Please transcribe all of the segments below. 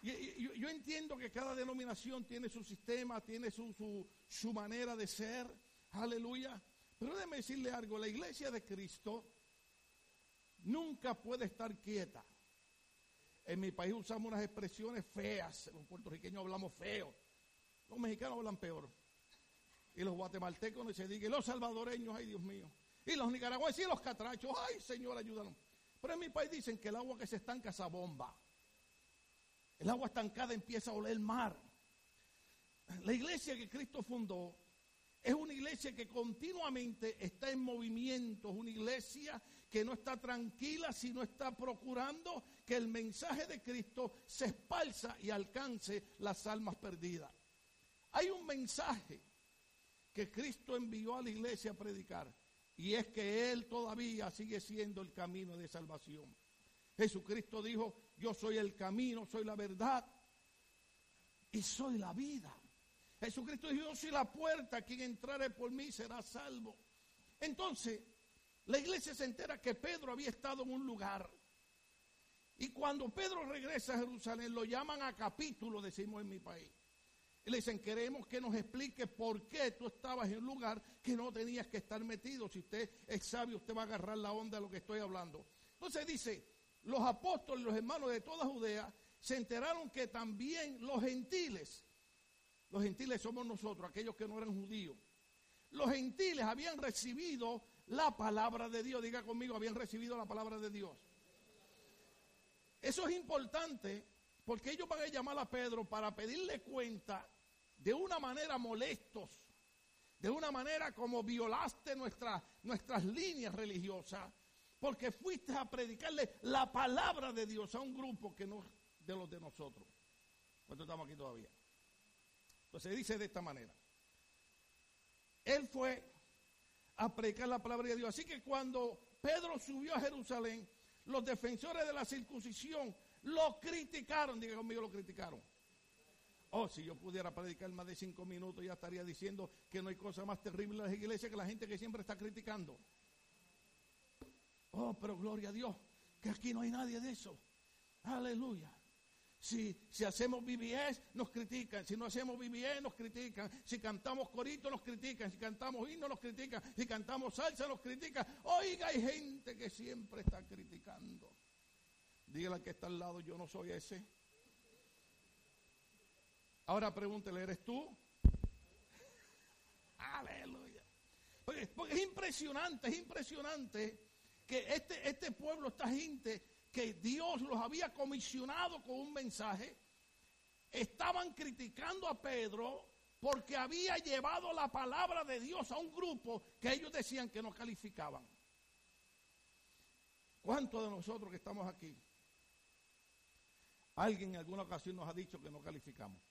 yo, entiendo que cada denominación tiene su sistema, tiene su, su manera de ser. Aleluya. Pero déjeme decirle algo, la iglesia de Cristo nunca puede estar quieta. En mi país usamos unas expresiones feas, los puertorriqueños hablamos feo, los mexicanos hablan peor, y los guatemaltecos no se diga, los salvadoreños, ay Dios mío, y los nicaragüenses y los catrachos, ay Señor, ayúdanos. Pero en mi país dicen que el agua que se estanca esa bomba. El agua estancada empieza a oler mar. La iglesia que Cristo fundó es una iglesia que continuamente está en movimiento, es una iglesia que no está tranquila, sino está procurando que el mensaje de Cristo se espalza y alcance las almas perdidas. Hay un mensaje que Cristo envió a la iglesia a predicar y es que Él todavía sigue siendo el camino de salvación. Jesucristo dijo, yo soy el camino, soy la verdad y soy la vida. Jesucristo dijo, yo soy la puerta, quien entrare por mí será salvo. Entonces, la iglesia se entera que Pedro había estado en un lugar. Y cuando Pedro regresa a Jerusalén, lo llaman a capítulo, decimos en mi país. Y le dicen, queremos que nos explique por qué tú estabas en un lugar que no tenías que estar metido. Si usted es sabio, usted va a agarrar la onda de lo que estoy hablando. Entonces dice, los apóstoles, los hermanos de toda Judea, se enteraron que también los gentiles los gentiles somos nosotros, aquellos que no eran judíos. Los gentiles habían recibido la palabra de Dios. Diga conmigo, habían recibido la palabra de Dios. Eso es importante porque ellos van a llamar a Pedro para pedirle cuenta de una manera molestos, de una manera como violaste nuestras líneas religiosas, porque fuiste a predicarle la palabra de Dios a un grupo que no de los de nosotros. ¿Cuántos estamos aquí todavía? Entonces dice de esta manera. Él fue a predicar la palabra de Dios. Así que cuando Pedro subió a Jerusalén, los defensores de la circuncisión lo criticaron. Diga conmigo, lo criticaron. Oh, si yo pudiera predicar más de cinco minutos, ya estaría diciendo que no hay cosa más terrible en las iglesias que la gente que siempre está criticando. Oh, pero gloria a Dios, que aquí no hay nadie de eso. Aleluya. Si, si hacemos BBS, nos critican. Si no hacemos BBS, nos critican. Si cantamos corito, nos critican. Si cantamos himno, nos critican. Si cantamos salsa, nos critican. Oiga, hay gente que siempre está criticando. Dígale al que está al lado, yo no soy ese. Ahora pregúntele, ¿eres tú? Aleluya. Porque, es impresionante, es impresionante que este, este pueblo, esta gente, que Dios los había comisionado con un mensaje, estaban criticando a Pedro porque había llevado la palabra de Dios a un grupo que ellos decían que no calificaban. ¿Cuántos de nosotros que estamos aquí? Alguien en alguna ocasión nos ha dicho que no calificamos.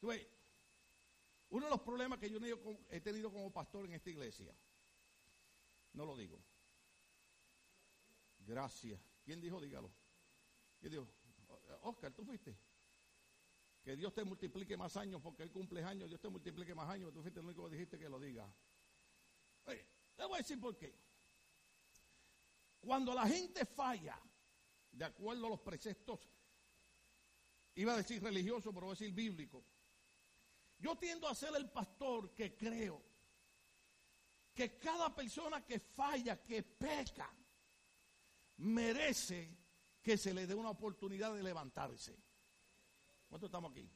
uno de los problemas que yo he tenido como pastor en esta iglesia, no lo digo, Gracias. ¿Quién dijo? Dígalo. ¿Quién dijo? Oscar, ¿tú fuiste? Que Dios te multiplique más años porque Él cumple años, Dios te multiplique más años, tú fuiste el único que dijiste que lo diga. Oye, te voy a decir por qué. Cuando la gente falla, de acuerdo a los preceptos, iba a decir religioso, pero voy a decir bíblico. Yo tiendo a ser el pastor que creo que cada persona que falla, que peca, merece que se le dé una oportunidad de levantarse. ¿Cuántos estamos aquí?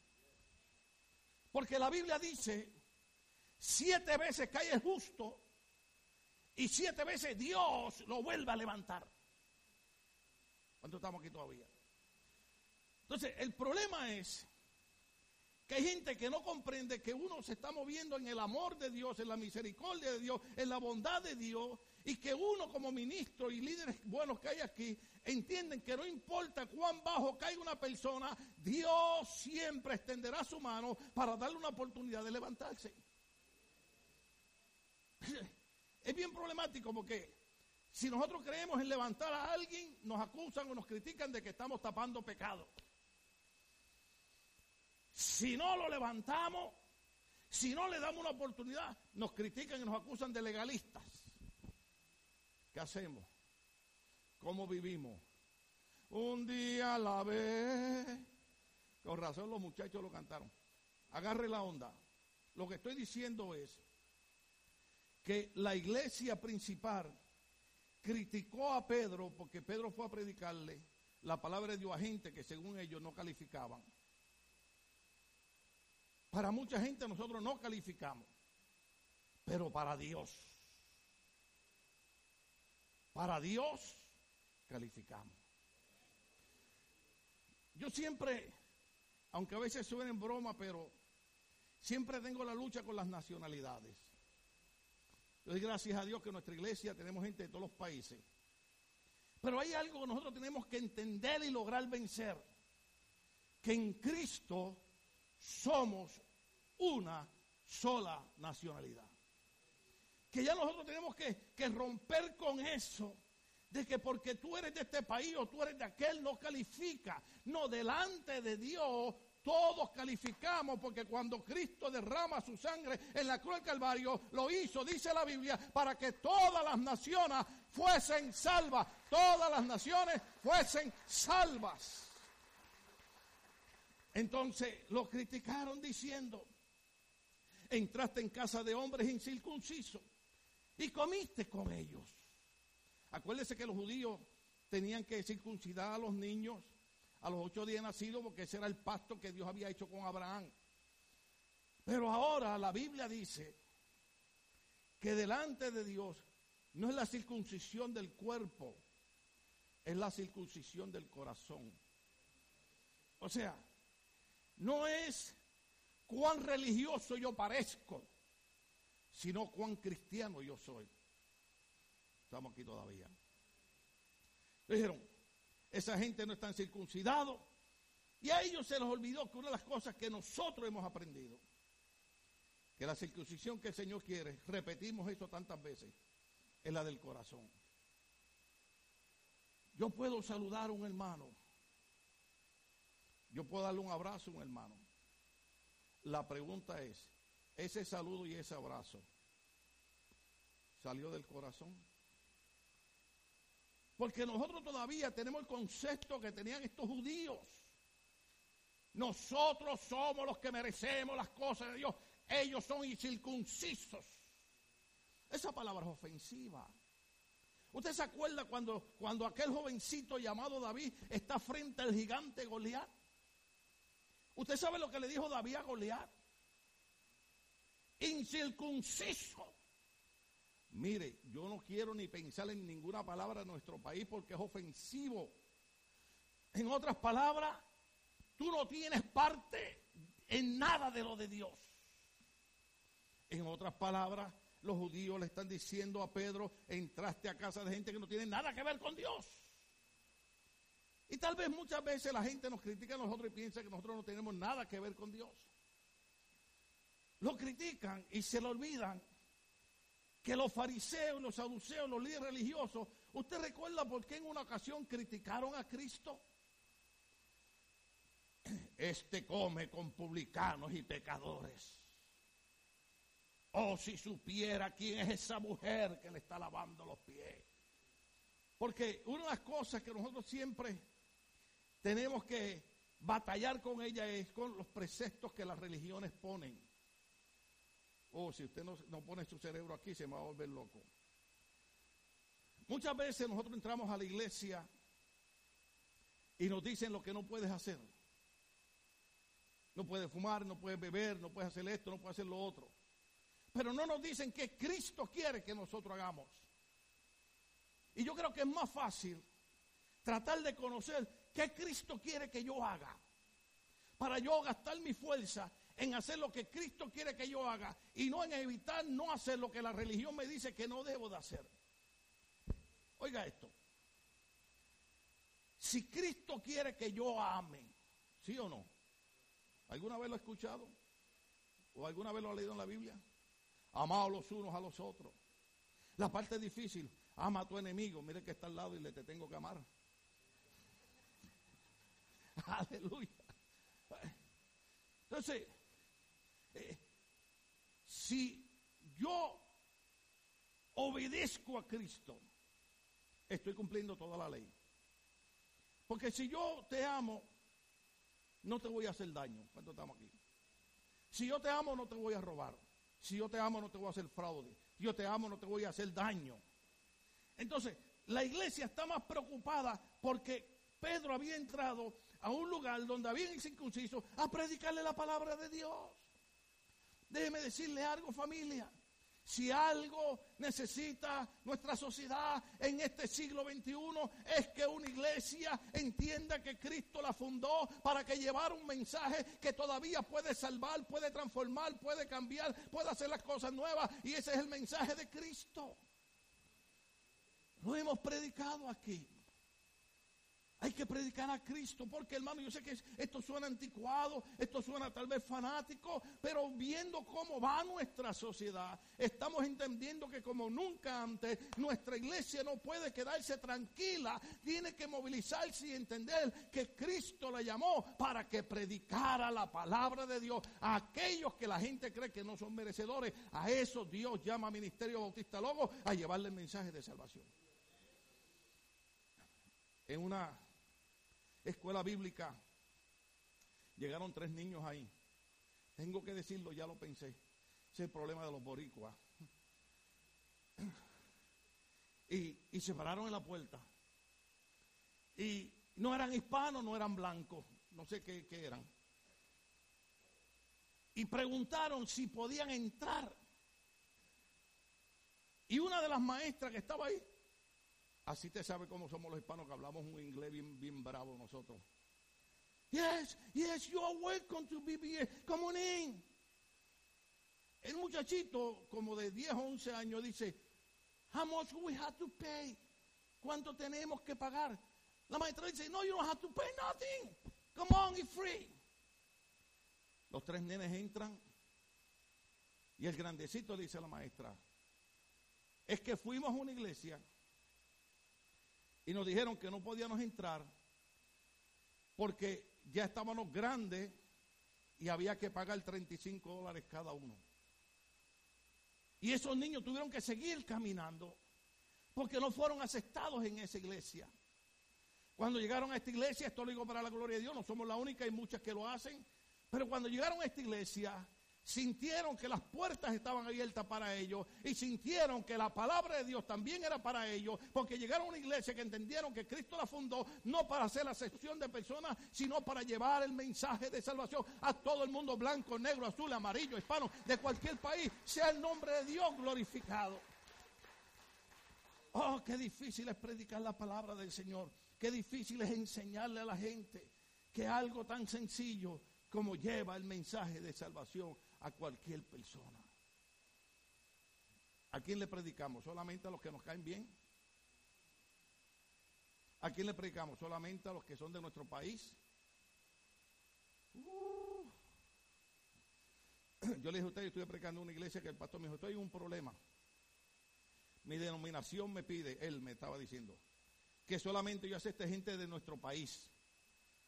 Porque la Biblia dice, siete veces cae el justo y siete veces Dios lo vuelve a levantar. ¿Cuántos estamos aquí todavía? Entonces, el problema es que hay gente que no comprende que uno se está moviendo en el amor de Dios, en la misericordia de Dios, en la bondad de Dios, y que uno como ministro y líderes buenos que hay aquí entienden que no importa cuán bajo caiga una persona, Dios siempre extenderá su mano para darle una oportunidad de levantarse. Es bien problemático porque si nosotros creemos en levantar a alguien, nos acusan o nos critican de que estamos tapando pecado. Si no lo levantamos, si no le damos una oportunidad, nos critican y nos acusan de legalistas. ¿Qué hacemos? ¿Cómo vivimos? un día a la vez. Con razón los muchachos lo cantaron. Agarre la onda. Lo que estoy diciendo es que la iglesia principal criticó a Pedro porque Pedro fue a predicarle la palabra de Dios a gente que según ellos no calificaban. Para mucha gente nosotros no calificamos, pero para Dios, para Dios calificamos. Yo siempre, aunque a veces suene en broma, pero siempre tengo la lucha con las nacionalidades. Yo doy gracias a Dios que en nuestra iglesia tenemos gente de todos los países. Pero hay algo que nosotros tenemos que entender y lograr vencer. Que en Cristo somos una sola nacionalidad. Que ya nosotros tenemos que, que, romper con eso. De que porque tú eres de este país o tú eres de aquel no califica. No, delante de Dios todos calificamos porque cuando Cristo derrama su sangre en la cruz del Calvario, lo hizo, dice la Biblia, para que todas las naciones fuesen salvas. Todas las naciones fuesen salvas. Entonces lo criticaron diciendo, entraste en casa de hombres incircuncisos y comiste con ellos. Acuérdese que los judíos tenían que circuncidar a los niños a los ocho días nacidos porque ese era el pacto que Dios había hecho con Abraham. Pero ahora la Biblia dice que delante de Dios no es la circuncisión del cuerpo, es la circuncisión del corazón. O sea, no es cuán religioso yo parezco, sino cuán cristiano yo soy. Estamos aquí todavía. Dijeron, esa gente no está circuncidado. Y a ellos se les olvidó que una de las cosas que nosotros hemos aprendido, que la circuncisión que el Señor quiere, repetimos eso tantas veces, es la del corazón. Yo puedo saludar a un hermano. Yo puedo darle un abrazo a un hermano. La pregunta es, ese saludo y ese abrazo salió del corazón. Porque nosotros todavía tenemos el concepto que tenían estos judíos. Nosotros somos los que merecemos las cosas de Dios. Ellos son incircuncisos. Esa palabra es ofensiva. ¿Usted se acuerda cuando, cuando aquel jovencito llamado David está frente al gigante Goliat? ¿Usted sabe lo que le dijo David a Goliat? Incircunciso. Mire, yo no quiero ni pensar en ninguna palabra de nuestro país porque es ofensivo. En otras palabras, tú no tienes parte en nada de lo de Dios. En otras palabras, los judíos le están diciendo a Pedro, entraste a casa de gente que no tiene nada que ver con Dios. Y tal vez muchas veces la gente nos critica a nosotros y piensa que nosotros no tenemos nada que ver con Dios. Lo critican y se lo olvidan que los fariseos, los saduceos, los líderes religiosos, ¿usted recuerda por qué en una ocasión criticaron a Cristo? Este come con publicanos y pecadores. Oh, si supiera quién es esa mujer que le está lavando los pies. Porque una de las cosas que nosotros siempre tenemos que batallar con ella es con los preceptos que las religiones ponen. Oh, si usted no, pone su cerebro aquí, se me va a volver loco. Muchas veces nosotros entramos a la iglesia y nos dicen lo que no puedes hacer. No puedes fumar, no puedes beber, no puedes hacer esto, no puedes hacer lo otro. Pero no nos dicen que Cristo quiere que nosotros hagamos. Y yo creo que es más fácil tratar de conocer qué Cristo quiere que yo haga. Para yo gastar mi fuerza en hacer lo que Cristo quiere que yo haga y no en evitar no hacer lo que la religión me dice que no debo de hacer. Oiga esto. Si Cristo quiere que yo ame, ¿sí o no? ¿Alguna vez lo ha escuchado? ¿O alguna vez lo ha leído en la Biblia? Amados los unos a los otros. La parte difícil, ama a tu enemigo. Mire que está al lado y le te tengo que amar. Aleluya. Entonces, si yo obedezco a Cristo, estoy cumpliendo toda la ley. Porque si yo te amo, no te voy a hacer daño. ¿Cuánto estamos aquí? Si yo te amo, no te voy a robar. Si yo te amo, no te voy a hacer fraude. Si yo te amo, no te voy a hacer daño. Entonces, la iglesia está más preocupada porque Pedro había entrado a un lugar donde había incircuncisos a predicarle la palabra de Dios. Déjeme decirle algo, familia. Si algo necesita nuestra sociedad en este siglo XXI es que una iglesia entienda que Cristo la fundó para que llevara un mensaje que todavía puede salvar, puede transformar, puede cambiar, puede hacer las cosas nuevas. Y ese es el mensaje de Cristo. Lo hemos predicado aquí. Hay que predicar a Cristo, porque hermano, yo sé que esto suena anticuado, esto suena tal vez fanático, pero viendo cómo va nuestra sociedad, estamos entendiendo que como nunca antes, nuestra iglesia no puede quedarse tranquila, tiene que movilizarse y entender que Cristo la llamó para que predicara la palabra de Dios a aquellos que la gente cree que no son merecedores. A eso Dios llama Ministerio Bautista Logo a llevarle el mensaje de salvación. En una escuela bíblica. Llegaron tres niños ahí. Tengo que decirlo, ya lo pensé. Ese es el problema de los boricuas. Y, y se pararon en la puerta. Y no eran hispanos, no eran blancos. No sé qué, qué eran. Y preguntaron si podían entrar. Y una de las maestras que estaba ahí Así te sabe cómo somos los hispanos que hablamos un inglés bien, bien bravo nosotros. Yes, yes, you are welcome to BBA. Come on in. El muchachito, como de 10 o 11 años, dice, How much we have to pay? ¿Cuánto tenemos que pagar? La maestra dice, No, you don't have to pay nothing. Come on, it's free. Los tres nenes entran y el grandecito dice a la maestra, es que fuimos a una iglesia y nos dijeron que no podíamos entrar porque ya estábamos grandes y había que pagar 35 dólares cada uno. Y esos niños tuvieron que seguir caminando porque no fueron aceptados en esa iglesia. Cuando llegaron a esta iglesia, esto lo digo para la gloria de Dios, no somos la única, hay muchas que lo hacen, pero cuando llegaron a esta iglesia, sintieron que las puertas estaban abiertas para ellos y sintieron que la palabra de Dios también era para ellos, porque llegaron a una iglesia que entendieron que Cristo la fundó no para hacer la sección de personas, sino para llevar el mensaje de salvación a todo el mundo blanco, negro, azul, amarillo, hispano, de cualquier país, sea el nombre de Dios glorificado. Oh, qué difícil es predicar la palabra del Señor, qué difícil es enseñarle a la gente que algo tan sencillo como lleva el mensaje de salvación a cualquier persona. ¿A quién le predicamos? ¿Solamente a los que nos caen bien? ¿A quién le predicamos? ¿Solamente a los que son de nuestro país? Uh. Yo le dije a usted, yo estuve predicando en una iglesia que el pastor me dijo, estoy un problema. Mi denominación me pide, él me estaba diciendo, que solamente yo acepte gente de nuestro país.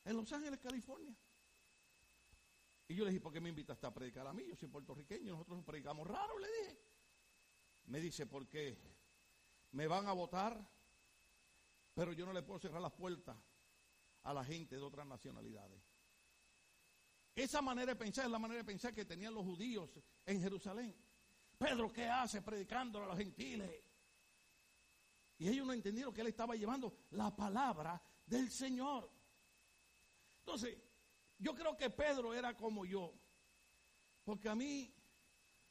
En Los Ángeles, California. Y yo le dije, ¿por qué me invitaste a predicar a mí? Yo soy puertorriqueño, nosotros predicamos raro, le dije. Me dice, porque me van a votar, pero yo no le puedo cerrar las puertas a la gente de otras nacionalidades. Esa manera de pensar es la manera de pensar que tenían los judíos en Jerusalén. Pedro, ¿qué hace predicando a los gentiles? Y ellos no entendieron que él estaba llevando la palabra del Señor. Entonces, yo creo que Pedro era como yo. Porque a mí,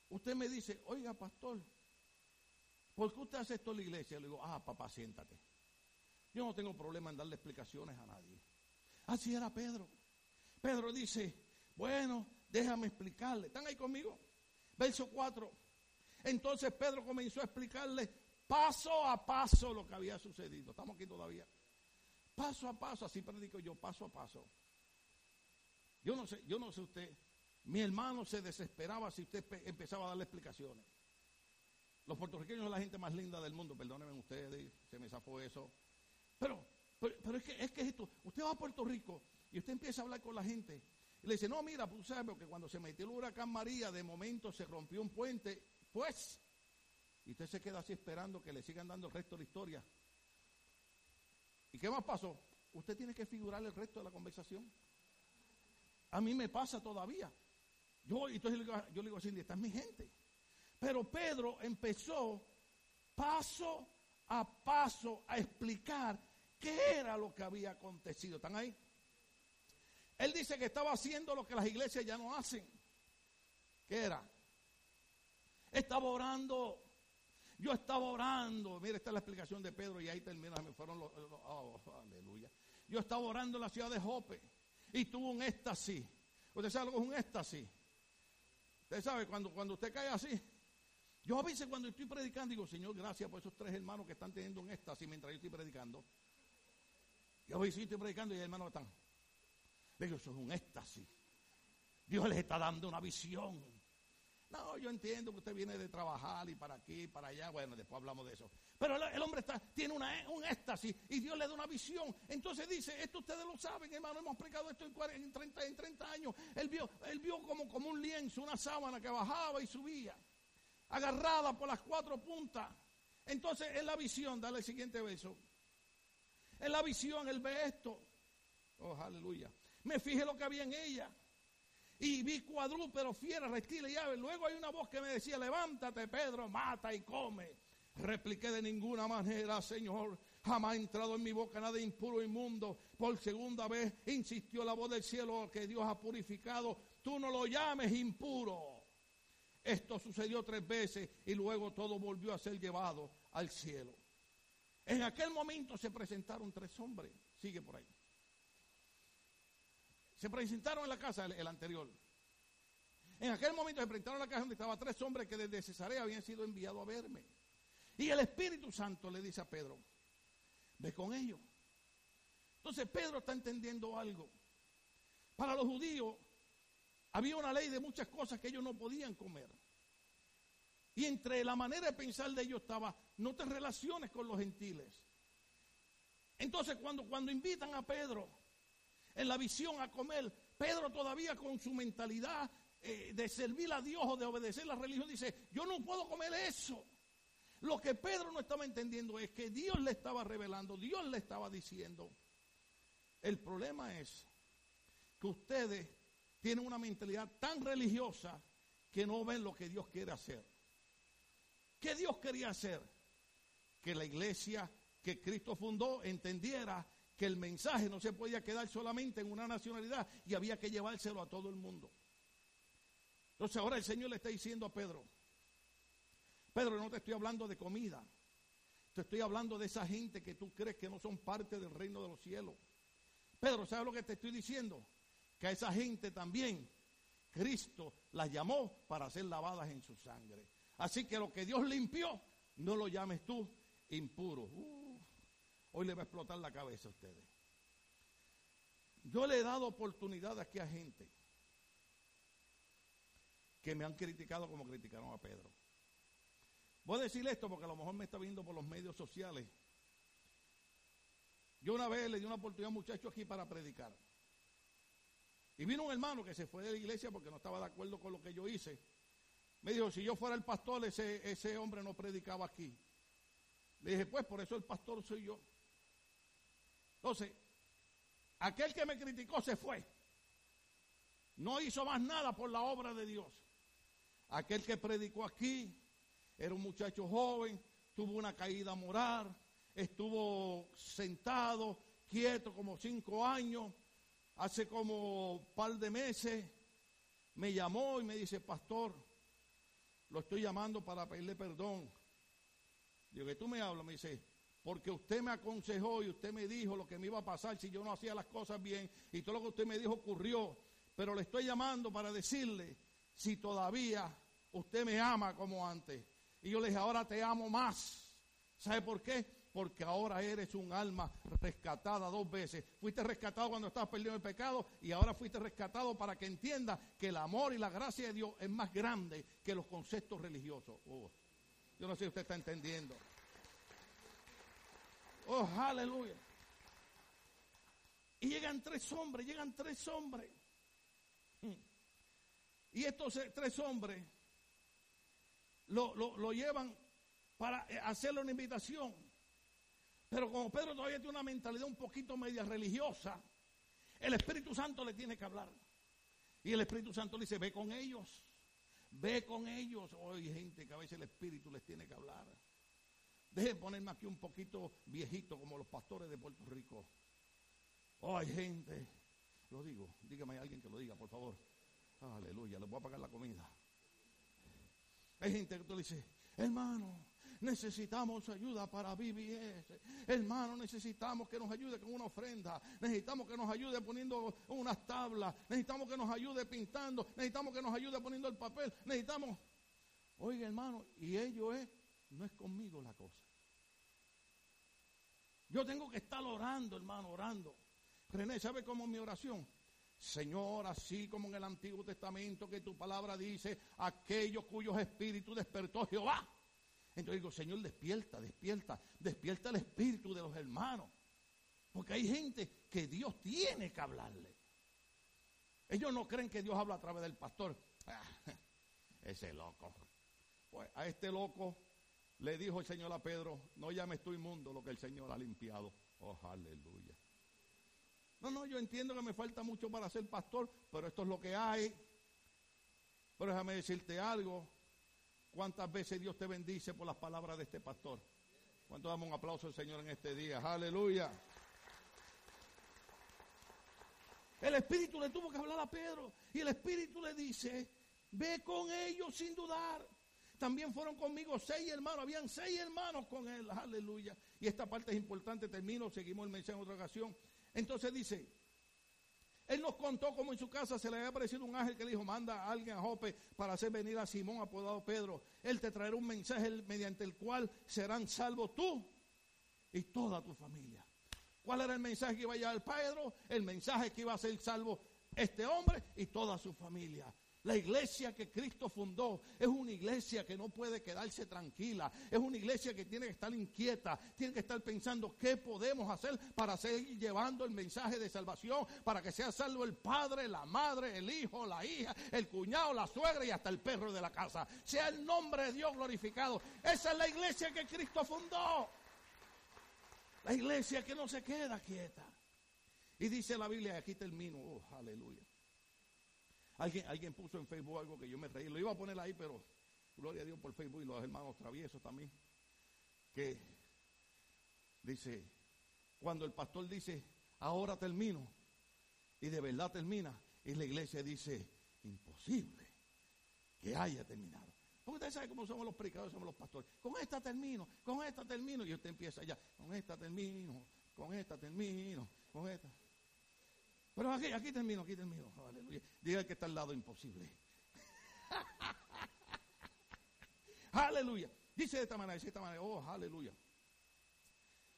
usted me dice, oiga, pastor, ¿por qué usted hace esto en la iglesia? Le digo, ah, papá, siéntate. Yo no tengo problema en darle explicaciones a nadie. Así era Pedro. Pedro dice, bueno, déjame explicarle. ¿Están ahí conmigo? Verso 4. Entonces Pedro comenzó a explicarle paso a paso lo que había sucedido. Estamos aquí todavía. Paso a paso, así predico yo, paso a paso. Yo no sé, yo no sé usted. Mi hermano se desesperaba si usted empezaba a darle explicaciones. Los puertorriqueños son la gente más linda del mundo, perdónenme ustedes, se me zafó eso. Pero, pero, es que es que esto, usted va a Puerto Rico y usted empieza a hablar con la gente y le dice, no, mira, pues sabes que cuando se metió el huracán María, de momento se rompió un puente, pues, y usted se queda así esperando que le sigan dando el resto de la historia. ¿Y qué más pasó? usted tiene que figurar el resto de la conversación. A mí me pasa todavía. Yo, entonces yo le digo a Cindy, esta es mi gente. Pero Pedro empezó paso a paso a explicar qué era lo que había acontecido. ¿Están ahí? Él dice que estaba haciendo lo que las iglesias ya no hacen. ¿Qué era? Estaba orando. Yo estaba orando. Mira, esta es la explicación de Pedro y ahí termina. Me fueron los. Oh, aleluya. Yo estaba orando en la ciudad de Jope y tuvo un éxtasis. Usted sabe lo que es un éxtasis. Usted sabe, cuando, cuando usted cae así. Yo a cuando estoy predicando digo, Señor, gracias por esos tres hermanos que están teniendo un éxtasis mientras yo estoy predicando. Yo a veces estoy predicando y el hermano están. Digo, eso es un éxtasis. Dios les está dando una visión. No, yo entiendo que usted viene de trabajar y para aquí, para allá. Bueno, después hablamos de eso. Pero el, hombre está, tiene una, un éxtasis y Dios le da una visión. Entonces dice, esto ustedes lo saben, hermano, hemos explicado esto en, 30, en 30 años. Él vio, él vio como, como un lienzo, una sábana que bajaba y subía, agarrada por las cuatro puntas. Entonces en la visión, dale el siguiente beso. En la visión él ve esto. Oh, aleluya. Me fijé lo que había en ella y vi cuadrúpedos, fieras, reptiles y aves. Luego hay una voz que me decía, levántate Pedro, mata y come. Repliqué de ninguna manera, Señor, jamás ha entrado en mi boca nada impuro, inmundo. Por segunda vez insistió la voz del cielo que Dios ha purificado. Tú no lo llames impuro. Esto sucedió tres veces y luego todo volvió a ser llevado al cielo. En aquel momento se presentaron tres hombres. Sigue por ahí. Se presentaron en la casa el, anterior. En aquel momento se presentaron en la casa donde estaban tres hombres que desde Cesarea habían sido enviados a verme. Y el Espíritu Santo le dice a Pedro, ve con ellos. Entonces Pedro está entendiendo algo. Para los judíos había una ley de muchas cosas que ellos no podían comer. Y entre la manera de pensar de ellos estaba, no te relaciones con los gentiles. Entonces cuando, cuando invitan a Pedro en la visión a comer. Pedro todavía con su mentalidad eh, de servir a Dios o de obedecer la religión dice, yo no puedo comer eso. Lo que Pedro no estaba entendiendo es que Dios le estaba revelando, Dios le estaba diciendo. El problema es que ustedes tienen una mentalidad tan religiosa que no ven lo que Dios quiere hacer. ¿Qué Dios quería hacer? Que la iglesia que Cristo fundó entendiera que el mensaje no se podía quedar solamente en una nacionalidad y había que llevárselo a todo el mundo. Entonces ahora el Señor le está diciendo a Pedro, Pedro, no te estoy hablando de comida, te estoy hablando de esa gente que tú crees que no son parte del reino de los cielos. Pedro, ¿sabes lo que te estoy diciendo? Que a esa gente también Cristo las llamó para ser lavadas en su sangre. Así que lo que Dios limpió, no lo llames tú impuro. Uh, Hoy le va a explotar la cabeza a ustedes. Yo le he dado oportunidad aquí a gente que me han criticado como criticaron a Pedro. Voy a decirle esto porque a lo mejor me está viendo por los medios sociales. Yo una vez le di una oportunidad a un muchacho aquí para predicar. Y vino un hermano que se fue de la iglesia porque no estaba de acuerdo con lo que yo hice. Me dijo, si yo fuera el pastor, ese, ese hombre no predicaba aquí. Le dije, pues por eso el pastor soy yo. Entonces, aquel que me criticó se fue. No hizo más nada por la obra de Dios. Aquel que predicó aquí era un muchacho joven, tuvo una caída moral, estuvo sentado, quieto como cinco años. Hace como un par de meses me llamó y me dice, pastor, lo estoy llamando para pedirle perdón. Digo, que tú me hablas, me dice, porque usted me aconsejó y usted me dijo lo que me iba a pasar si yo no hacía las cosas bien y todo lo que usted me dijo ocurrió. Pero le estoy llamando para decirle si todavía usted me ama como antes. Y yo le dije, ahora te amo más. ¿Sabe por qué? Porque ahora eres un alma rescatada dos veces. Fuiste rescatado cuando estabas perdido en el pecado y ahora fuiste rescatado para que entienda que el amor y la gracia de Dios es más grande que los conceptos religiosos. Oh, yo no sé si usted está entendiendo. Oh, aleluya. Y llegan tres hombres, llegan tres hombres. Y estos tres hombres lo, llevan para hacerle una invitación. Pero como Pedro todavía tiene una mentalidad un poquito media religiosa, el Espíritu Santo le tiene que hablar. Y el Espíritu Santo le dice, ve con ellos, ve con ellos. Hoy gente que a veces el Espíritu les tiene que hablar. Dejen ponerme aquí un poquito viejito como los pastores de Puerto Rico. Oh, hay gente, lo digo, dígame a alguien que lo diga, por favor. Aleluya, les voy a pagar la comida. Hay gente que tú le dices, hermano, necesitamos ayuda para VBS. Hermano, necesitamos que nos ayude con una ofrenda. Necesitamos que nos ayude poniendo unas tablas. Necesitamos que nos ayude pintando. Necesitamos que nos ayude poniendo el papel. Necesitamos. Oiga, hermano, y ello es, no es conmigo la cosa. Yo tengo que estar orando, hermano, orando. René, ¿sabe cómo es mi oración? Señor, así como en el Antiguo Testamento que tu palabra dice, aquellos cuyos espíritus despertó Jehová. Entonces digo, Señor, despierta, despierta, despierta el espíritu de los hermanos. Porque hay gente que Dios tiene que hablarle. Ellos no creen que Dios habla a través del pastor. Ah, ese loco. Pues a este loco le dijo el Señor a Pedro, no llames tú inmundo lo que el Señor ha limpiado. Oh, aleluya. No, no, yo entiendo que me falta mucho para ser pastor, pero esto es lo que hay. Pero déjame decirte algo. ¿Cuántas veces Dios te bendice por las palabras de este pastor? ¿Cuánto damos un aplauso al Señor en este día? Aleluya. El Espíritu le tuvo que hablar a Pedro y el Espíritu le dice, ve con ellos sin dudar. También fueron conmigo seis hermanos, habían seis hermanos con él, aleluya. Y esta parte es importante, termino, seguimos el mensaje en otra ocasión. Entonces dice, él nos contó cómo en su casa se le había aparecido un ángel que le dijo, manda a alguien a Jope para hacer venir a Simón apodado Pedro. Él te traerá un mensaje mediante el cual serán salvos tú y toda tu familia. ¿Cuál era el mensaje que iba a llevar Pedro? El mensaje que iba a ser salvo este hombre y toda su familia. La iglesia que Cristo fundó es una iglesia que no puede quedarse tranquila. Es una iglesia que tiene que estar inquieta. Tiene que estar pensando qué podemos hacer para seguir llevando el mensaje de salvación. Para que sea salvo el padre, la madre, el hijo, la hija, el cuñado, la suegra y hasta el perro de la casa. Sea el nombre de Dios glorificado. Esa es la iglesia que Cristo fundó. La iglesia que no se queda quieta. Y dice la Biblia, aquí termino, oh, aleluya. Alguien, alguien puso en Facebook algo que yo me reí. Lo iba a poner ahí, pero gloria a Dios por Facebook y los hermanos traviesos también. Que dice, cuando el pastor dice, ahora termino, y de verdad termina, y la iglesia dice, imposible que haya terminado. Porque usted sabe cómo somos los predicadores, somos los pastores. Con esta termino, con esta termino, y usted empieza ya, con esta termino, con esta termino, con esta. Pero aquí, aquí termino, aquí termino. Aleluya. Diga que está al lado imposible. aleluya. Dice de esta manera, dice de esta manera, oh, aleluya.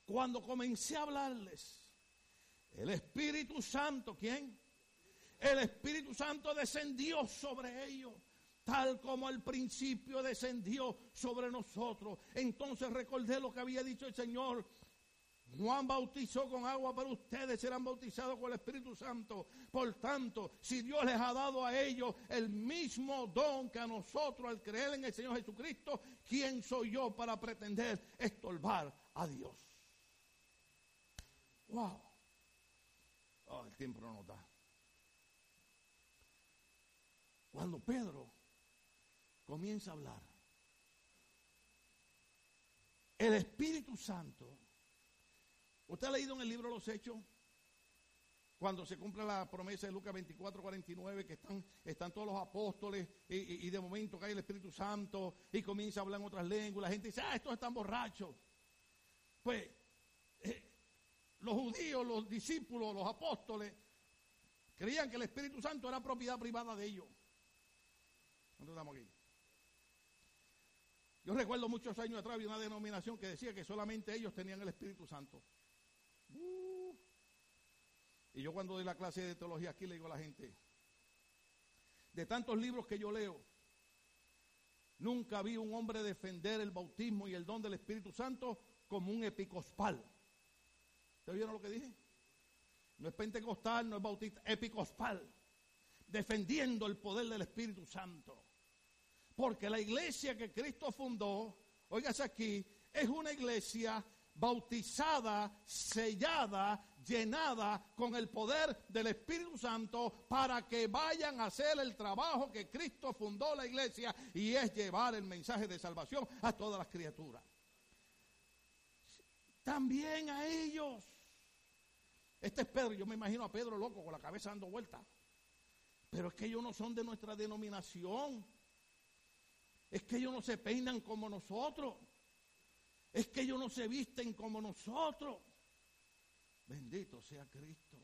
Cuando comencé a hablarles, el Espíritu Santo, ¿quién? El Espíritu Santo descendió sobre ellos tal como al principio descendió sobre nosotros. Entonces recordé lo que había dicho el Señor Juan bautizó con agua, pero ustedes serán bautizados con el Espíritu Santo. Por tanto, si Dios les ha dado a ellos el mismo don que a nosotros al creer en el Señor Jesucristo, ¿quién soy yo para pretender estorbar a Dios? Wow. Oh, el tiempo no nos da. Cuando Pedro comienza a hablar, el Espíritu Santo ¿Usted ha leído en el libro Los Hechos? Cuando se cumple la promesa de Lucas 24, 49, que están, están todos los apóstoles y, de momento cae el Espíritu Santo y comienza a hablar en otras lenguas. La gente dice, ah, estos están borrachos. Pues eh, los judíos, los discípulos, los apóstoles, creían que el Espíritu Santo era propiedad privada de ellos. ¿Dónde estamos aquí? Yo recuerdo muchos años atrás había una denominación que decía que solamente ellos tenían el Espíritu Santo. Y yo cuando doy la clase de teología aquí le digo a la gente, de tantos libros que yo leo, nunca vi un hombre defender el bautismo y el don del Espíritu Santo como un epicospal. ¿Ustedes vieron lo que dije? No es pentecostal, no es bautista, epicospal. Defendiendo el poder del Espíritu Santo. Porque la iglesia que Cristo fundó, óigase aquí, es una iglesia bautizada, sellada, llenada con el poder del Espíritu Santo para que vayan a hacer el trabajo que Cristo fundó la iglesia y es llevar el mensaje de salvación a todas las criaturas. También a ellos. Este es Pedro, yo me imagino a Pedro loco con la cabeza dando vueltas. Pero es que ellos no son de nuestra denominación. Es que ellos no se peinan como nosotros. Es que ellos no se visten como nosotros. Bendito sea Cristo.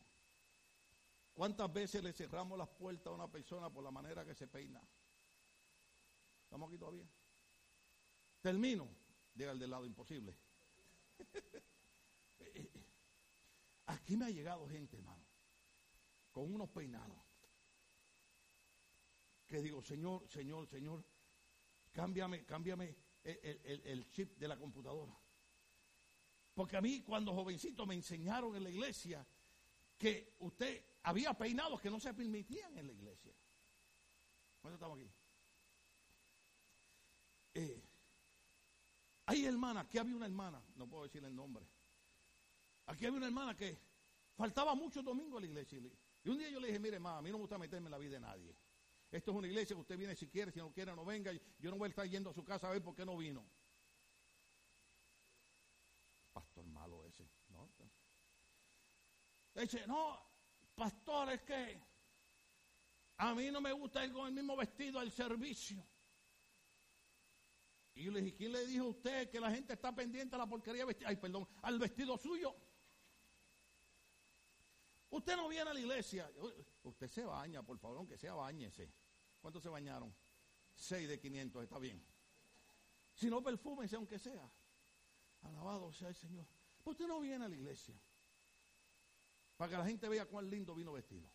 ¿Cuántas veces le cerramos las puertas a una persona por la manera que se peina? ¿Estamos aquí todavía? Termino. Diga el del lado imposible. Aquí me ha llegado gente, hermano, con unos peinados. Que digo, Señor, Señor, Señor, cámbiame, cámbiame el, chip de la computadora. Porque a mí cuando jovencito me enseñaron en la iglesia que usted había peinados que no se permitían en la iglesia. ¿Cuándo estamos aquí? Eh, hay hermanas, aquí había una hermana, no puedo decir el nombre. Aquí había una hermana que faltaba mucho domingo a la iglesia. Y un día yo le dije, mire, mamá, a mí no me gusta meterme en la vida de nadie. Esto es una iglesia que usted viene si quiere, si no quiere, no venga. Yo no voy a estar yendo a su casa a ver por qué no vino. Pastor malo ese, ¿no? Dice, no, pastor, es que a mí no me gusta ir con el mismo vestido al servicio. Y le dije, ¿quién le dijo a usted que la gente está pendiente a la porquería vestida? Ay, perdón, al vestido suyo. Usted no viene a la iglesia. Usted se baña, por favor, aunque sea bañese. ¿Cuántos se bañaron? Seis de quinientos, está bien. Si no, perfúmense aunque sea. Alabado sea el Señor. usted no viene a la iglesia para que la gente vea cuán lindo vino vestido.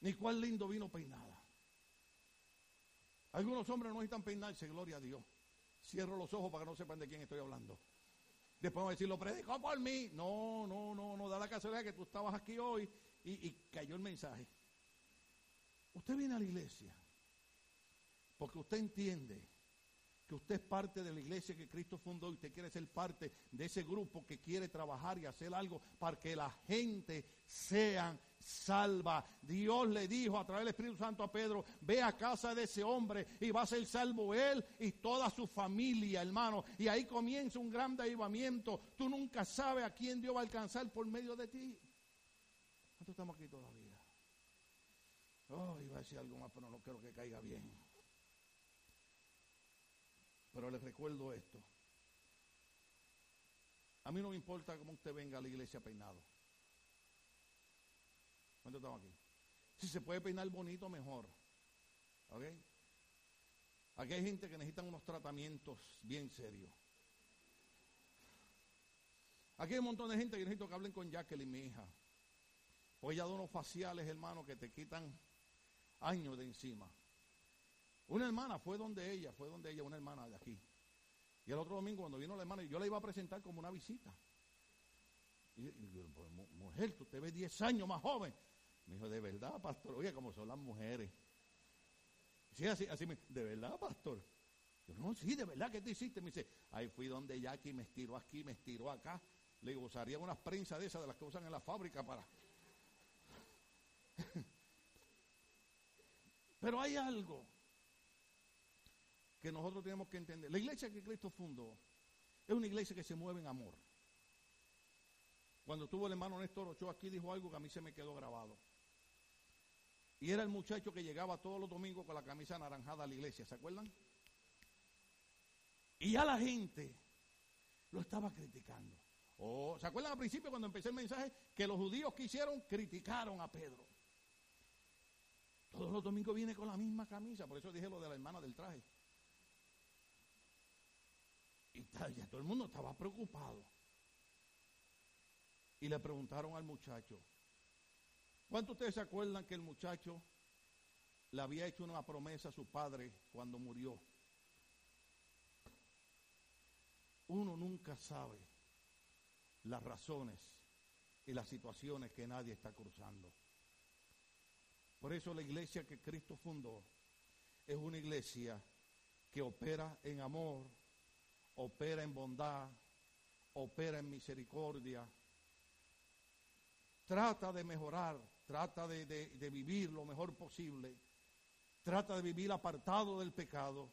Ni cuán lindo vino peinada. Algunos hombres no necesitan peinarse, gloria a Dios. Cierro los ojos para que no sepan de quién estoy hablando. Después vamos a decir, lo predicó por mí. No, no, no, no. Da la casualidad que tú estabas aquí hoy y, y cayó el mensaje. Usted viene a la iglesia porque usted entiende que usted es parte de la iglesia que Cristo fundó y usted quiere ser parte de ese grupo que quiere trabajar y hacer algo para que la gente sea salva. Dios le dijo a través del Espíritu Santo a Pedro, ve a casa de ese hombre y va a ser salvo él y toda su familia, hermano. Y ahí comienza un gran avivamiento. Tú nunca sabes a quién Dios va a alcanzar por medio de ti. Nosotros estamos aquí todavía. Oh, iba a decir algo más, pero no quiero que caiga bien. Pero les recuerdo esto. A mí no me importa cómo usted venga a la iglesia peinado. ¿Cuánto estamos aquí? Si se puede peinar bonito, mejor. ¿Ok? Aquí hay gente que necesita unos tratamientos bien serios. Aquí hay un montón de gente que necesito que hablen con Jacqueline, mi hija. Porque ella da unos faciales, hermano, que te quitan años de encima. Una hermana fue donde ella, fue donde ella, una hermana de aquí. Y el otro domingo cuando vino la hermana, yo la iba a presentar como una visita. Y, pues, mujer, tú te ves 10 años más joven. Me dijo, de verdad, pastor, oye, como son las mujeres. Sí, así, así me, de verdad, pastor. Yo, no, sí, de verdad, ¿qué te hiciste? Me dice, ahí fui donde Jackie me estiró aquí, me estiró acá. Le digo, usaría unas prensas de esas de las que usan en la fábrica para. Pero hay algo que nosotros tenemos que entender. La iglesia que Cristo fundó es una iglesia que se mueve en amor. Cuando estuvo el hermano Néstor Ochoa aquí dijo algo que a mí se me quedó grabado. Y era el muchacho que llegaba todos los domingos con la camisa anaranjada a la iglesia, ¿se acuerdan? Y a la gente lo estaba criticando. Oh, ¿Se acuerdan al principio cuando empecé el mensaje? Que los judíos que hicieron criticaron a Pedro. Todos los domingos viene con la misma camisa, por eso dije lo de la hermana del traje. Y ya todo el mundo estaba preocupado. Y le preguntaron al muchacho, ¿cuántos ustedes se acuerdan que el muchacho le había hecho una promesa a su padre cuando murió? Uno nunca sabe las razones y las situaciones que nadie está cruzando. Por eso la iglesia que Cristo fundó es una iglesia que opera en amor, opera en bondad, opera en misericordia, trata de mejorar, trata de, vivir lo mejor posible, trata de vivir apartado del pecado,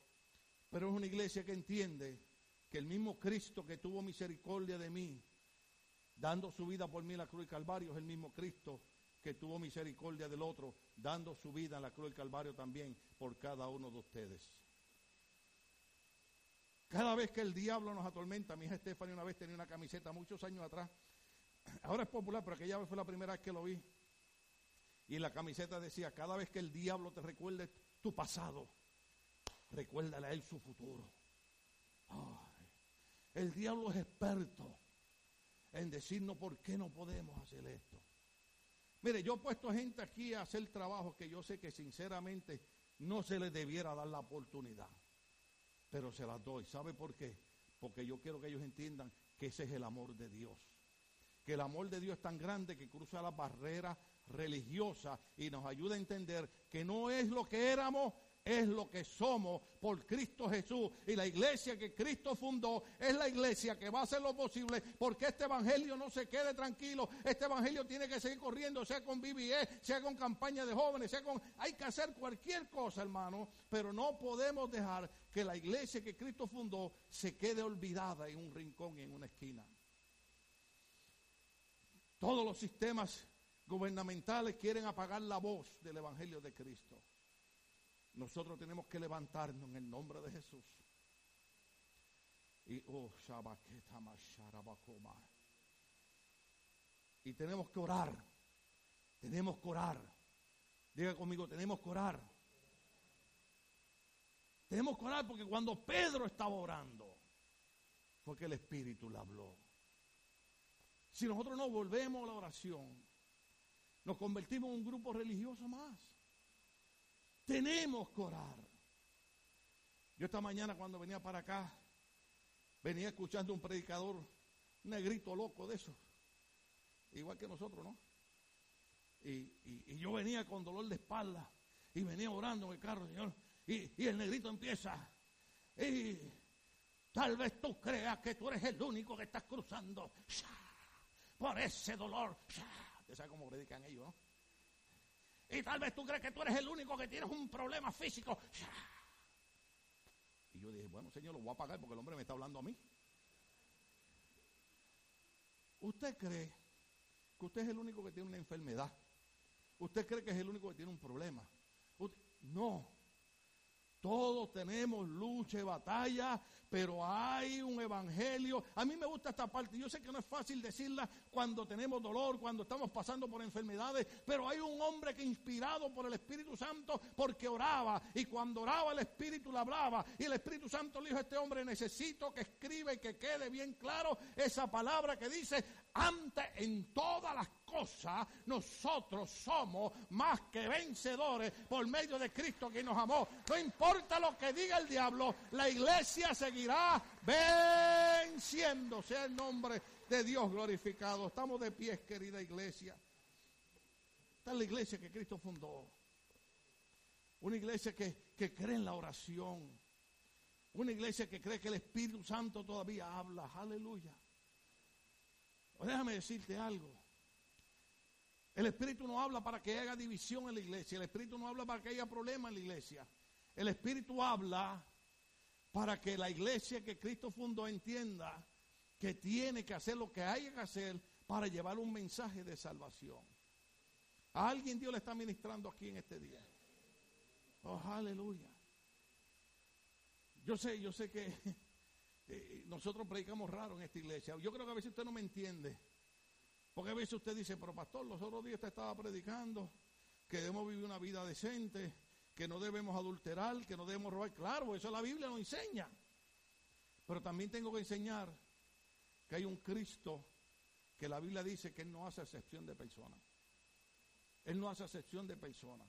pero es una iglesia que entiende que el mismo Cristo que tuvo misericordia de mí, dando su vida por mí en la cruz del Calvario, es el mismo Cristo que tuvo misericordia del otro, dando su vida en la cruz del Calvario también por cada uno de ustedes. Cada vez que el diablo nos atormenta, mi hija Stephanie una vez tenía una camiseta muchos años atrás, ahora es popular, pero aquella vez fue la primera vez que lo vi. Y la camiseta decía, cada vez que el diablo te recuerde tu pasado, recuérdale a él su futuro. el diablo es experto en decirnos por qué no podemos hacer esto. Mire, yo he puesto gente aquí a hacer trabajo que yo sé que sinceramente no se les debiera dar la oportunidad, pero se las doy. ¿Sabe por qué? Porque yo quiero que ellos entiendan que ese es el amor de Dios. Que el amor de Dios es tan grande que cruza las barreras religiosas y nos ayuda a entender que no es lo que éramos, es lo que somos por Cristo Jesús. Y la iglesia que Cristo fundó es la iglesia que va a hacer lo posible porque este evangelio no se quede tranquilo. Este evangelio tiene que seguir corriendo, sea con BBE, sea con campaña de jóvenes, sea con... Hay que hacer cualquier cosa, hermano, pero no podemos dejar que la iglesia que Cristo fundó se quede olvidada en un rincón, en una esquina. Todos los sistemas gubernamentales quieren apagar la voz del Evangelio de Cristo. Nosotros tenemos que levantarnos en el nombre de Jesús. Y oh, Y tenemos que orar. Tenemos que orar. Diga conmigo, tenemos que orar. Tenemos que orar porque cuando Pedro estaba orando, fue que el Espíritu le habló. Si nosotros no volvemos a la oración, nos convertimos en un grupo religioso más. Tenemos que orar. Yo esta mañana cuando venía para acá, venía escuchando un predicador, un negrito loco de eso, igual que nosotros, ¿no? Y, yo venía con dolor de espalda y venía orando en el carro, Señor, y, el negrito empieza, y tal vez tú creas que tú eres el único que estás cruzando por ese dolor. Usted sabe cómo predican ellos, ¿no? Y tal vez tú crees que tú eres el único que tienes un problema físico. Y yo dije, bueno, Señor, lo voy a pagar porque el hombre me está hablando a mí. ¿Usted cree que usted es el único que tiene una enfermedad? ¿Usted cree que es el único que tiene un problema? no. Todos tenemos lucha y batalla, pero hay un evangelio. A mí me gusta esta parte. Yo sé que no es fácil decirla cuando tenemos dolor, cuando estamos pasando por enfermedades, pero hay un hombre que inspirado por el Espíritu Santo porque oraba y cuando oraba el Espíritu le hablaba y el Espíritu Santo le dijo a este hombre, necesito que escriba y que quede bien claro esa palabra que dice, antes en todas las cosas nosotros somos más que vencedores por medio de Cristo que nos amó. No importa lo que diga el diablo, la iglesia seguirá venciendo, sea el nombre de Dios glorificado. Estamos de pies, querida iglesia. Esta es la iglesia que Cristo fundó. Una iglesia que, que cree en la oración. Una iglesia que cree que el Espíritu Santo todavía habla. Aleluya. Déjame decirte algo. El Espíritu no habla para que haya división en la iglesia. El Espíritu no habla para que haya problemas en la iglesia. El Espíritu habla para que la iglesia que Cristo fundó entienda que tiene que hacer lo que hay que hacer para llevar un mensaje de salvación. A alguien Dios le está ministrando aquí en este día. Oh, aleluya. Yo sé, yo sé que eh, nosotros predicamos raro en esta iglesia. Yo creo que a veces usted no me entiende. Porque a veces usted dice, pero pastor, los otros días usted estaba predicando que debemos vivir una vida decente, que no debemos adulterar, que no debemos robar. Claro, eso la Biblia nos enseña. Pero también tengo que enseñar que hay un Cristo que la Biblia dice que Él no hace excepción de personas. Él no hace excepción de personas.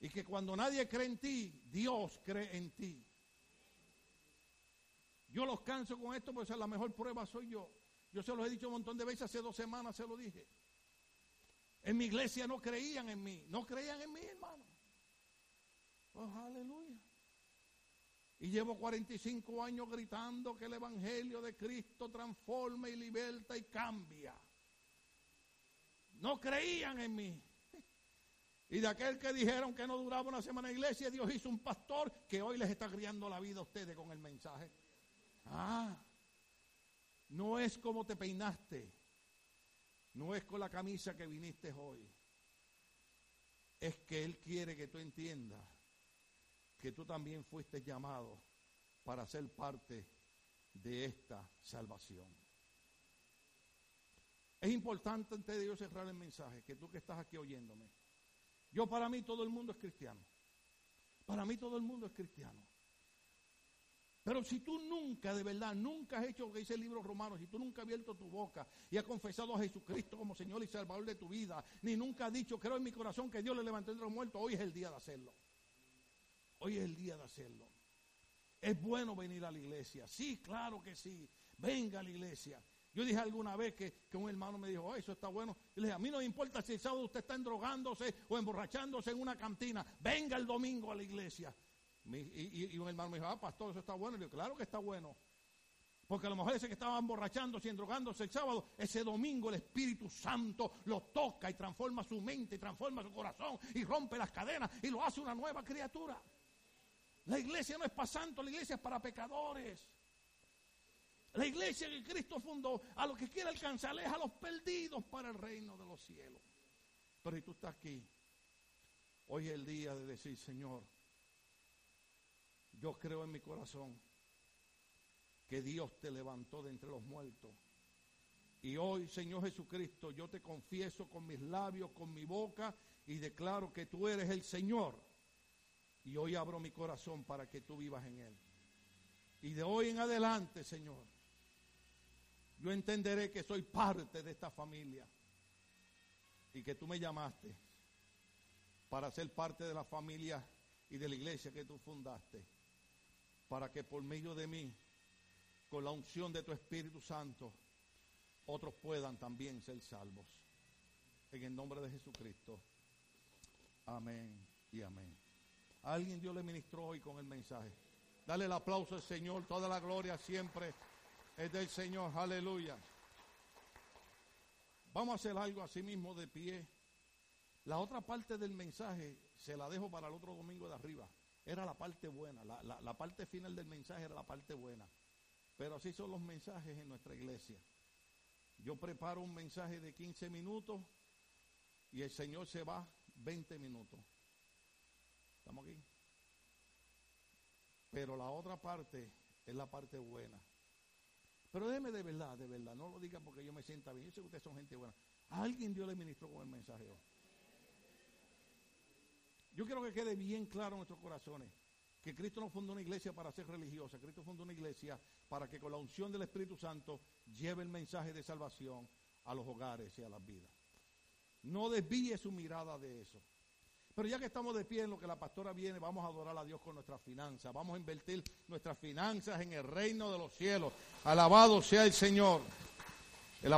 Y que cuando nadie cree en ti, Dios cree en ti. Yo los canso con esto, porque la mejor prueba soy yo. Yo se los he dicho un montón de veces, hace dos semanas se lo dije. En mi iglesia no creían en mí, no creían en mí, hermano. Oh, aleluya. Y llevo 45 años gritando que el Evangelio de Cristo transforma y liberta y cambia. No creían en mí. Y de aquel que dijeron que no duraba una semana en iglesia, Dios hizo un pastor que hoy les está criando la vida a ustedes con el mensaje. Ah, no es como te peinaste, no es con la camisa que viniste hoy. Es que Él quiere que tú entiendas que tú también fuiste llamado para ser parte de esta salvación. Es importante antes de Dios cerrar el mensaje, que tú que estás aquí oyéndome, yo para mí todo el mundo es cristiano. Para mí todo el mundo es cristiano. Pero si tú nunca, de verdad, nunca has hecho lo que dice el libro romano, si tú nunca has abierto tu boca y has confesado a Jesucristo como Señor y Salvador de tu vida, ni nunca has dicho, creo en mi corazón que Dios le levantó entre los muertos, hoy es el día de hacerlo. Hoy es el día de hacerlo. Es bueno venir a la iglesia. Sí, claro que sí. Venga a la iglesia. Yo dije alguna vez que, un hermano me dijo, oh, eso está bueno. Y le dije, a mí no me importa si el sábado usted está endrogándose o emborrachándose en una cantina. Venga el domingo a la iglesia. Y, un hermano me dijo, ah, pastor, eso está bueno. Y yo, claro que está bueno. Porque a lo mejor ese que estaba emborrachándose y endrogándose el sábado, ese domingo el Espíritu Santo lo toca y transforma su mente, y transforma su corazón y rompe las cadenas y lo hace una nueva criatura. La iglesia no es para santos, la iglesia es para pecadores. La iglesia que Cristo fundó, a lo que quiere alcanzar es a los perdidos para el reino de los cielos. Pero si tú estás aquí, hoy es el día de decir, Señor, yo creo en mi corazón que Dios te levantó de entre los muertos. Y hoy, Señor Jesucristo, yo te confieso con mis labios, con mi boca, y declaro que tú eres el Señor. Y hoy abro mi corazón para que tú vivas en él. Y de hoy en adelante, Señor, yo entenderé que soy parte de esta familia y que tú me llamaste para ser parte de la familia y de la iglesia que tú fundaste, para que por medio de mí, con la unción de tu Espíritu Santo, otros puedan también ser salvos. En el nombre de Jesucristo. Amén y amén. alguien Dios le ministró hoy con el mensaje. Dale el aplauso al Señor, toda la gloria siempre es del Señor, aleluya. Vamos a hacer algo así mismo de pie. La otra parte del mensaje se la dejo para el otro domingo de arriba. Era la parte buena, la, la parte final del mensaje era la parte buena. Pero así son los mensajes en nuestra iglesia. Yo preparo un mensaje de 15 minutos y el Señor se va 20 minutos. ¿Estamos aquí? Pero la otra parte es la parte buena. Pero déjeme de verdad, de verdad, no lo diga porque yo me sienta bien. Yo sé que ustedes son gente buena. A alguien Dios le ministró con el mensaje Yo quiero que quede bien claro en nuestros corazones que Cristo no fundó una iglesia para ser religiosa, Cristo fundó una iglesia para que con la unción del Espíritu Santo lleve el mensaje de salvación a los hogares y a las vidas. No desvíe su mirada de eso. Pero ya que estamos de pie en lo que la pastora viene, vamos a adorar a Dios con nuestras finanzas. Vamos a invertir nuestras finanzas en el reino de los cielos. Alabado sea el Señor. El